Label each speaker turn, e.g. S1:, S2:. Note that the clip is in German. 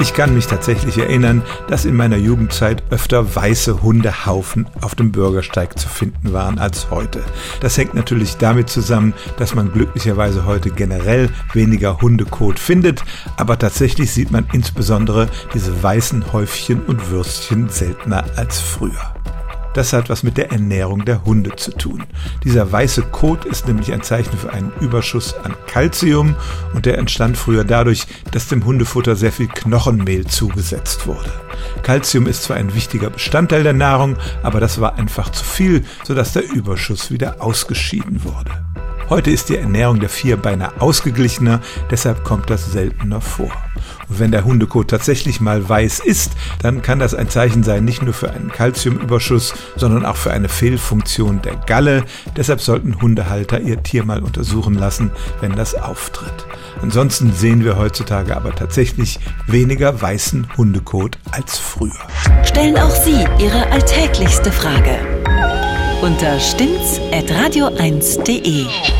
S1: Ich kann mich tatsächlich erinnern, dass in meiner Jugendzeit öfter weiße Hundehaufen auf dem Bürgersteig zu finden waren als heute. Das hängt natürlich damit zusammen, dass man glücklicherweise heute generell weniger Hundekot findet, aber tatsächlich sieht man insbesondere diese weißen Häufchen und Würstchen seltener als früher. Das hat was mit der Ernährung der Hunde zu tun. Dieser weiße Kot ist nämlich ein Zeichen für einen Überschuss an Kalzium und der entstand früher dadurch, dass dem Hundefutter sehr viel Knochenmehl zugesetzt wurde. Kalzium ist zwar ein wichtiger Bestandteil der Nahrung, aber das war einfach zu viel, sodass der Überschuss wieder ausgeschieden wurde. Heute ist die Ernährung der Vierbeiner ausgeglichener, deshalb kommt das seltener vor. Und wenn der Hundekot tatsächlich mal weiß ist, dann kann das ein Zeichen sein, nicht nur für einen Kalziumüberschuss, sondern auch für eine Fehlfunktion der Galle. Deshalb sollten Hundehalter ihr Tier mal untersuchen lassen, wenn das auftritt. Ansonsten sehen wir heutzutage aber tatsächlich weniger weißen Hundekot als früher.
S2: Stellen auch Sie Ihre alltäglichste Frage unter stimmt's at radio1.de.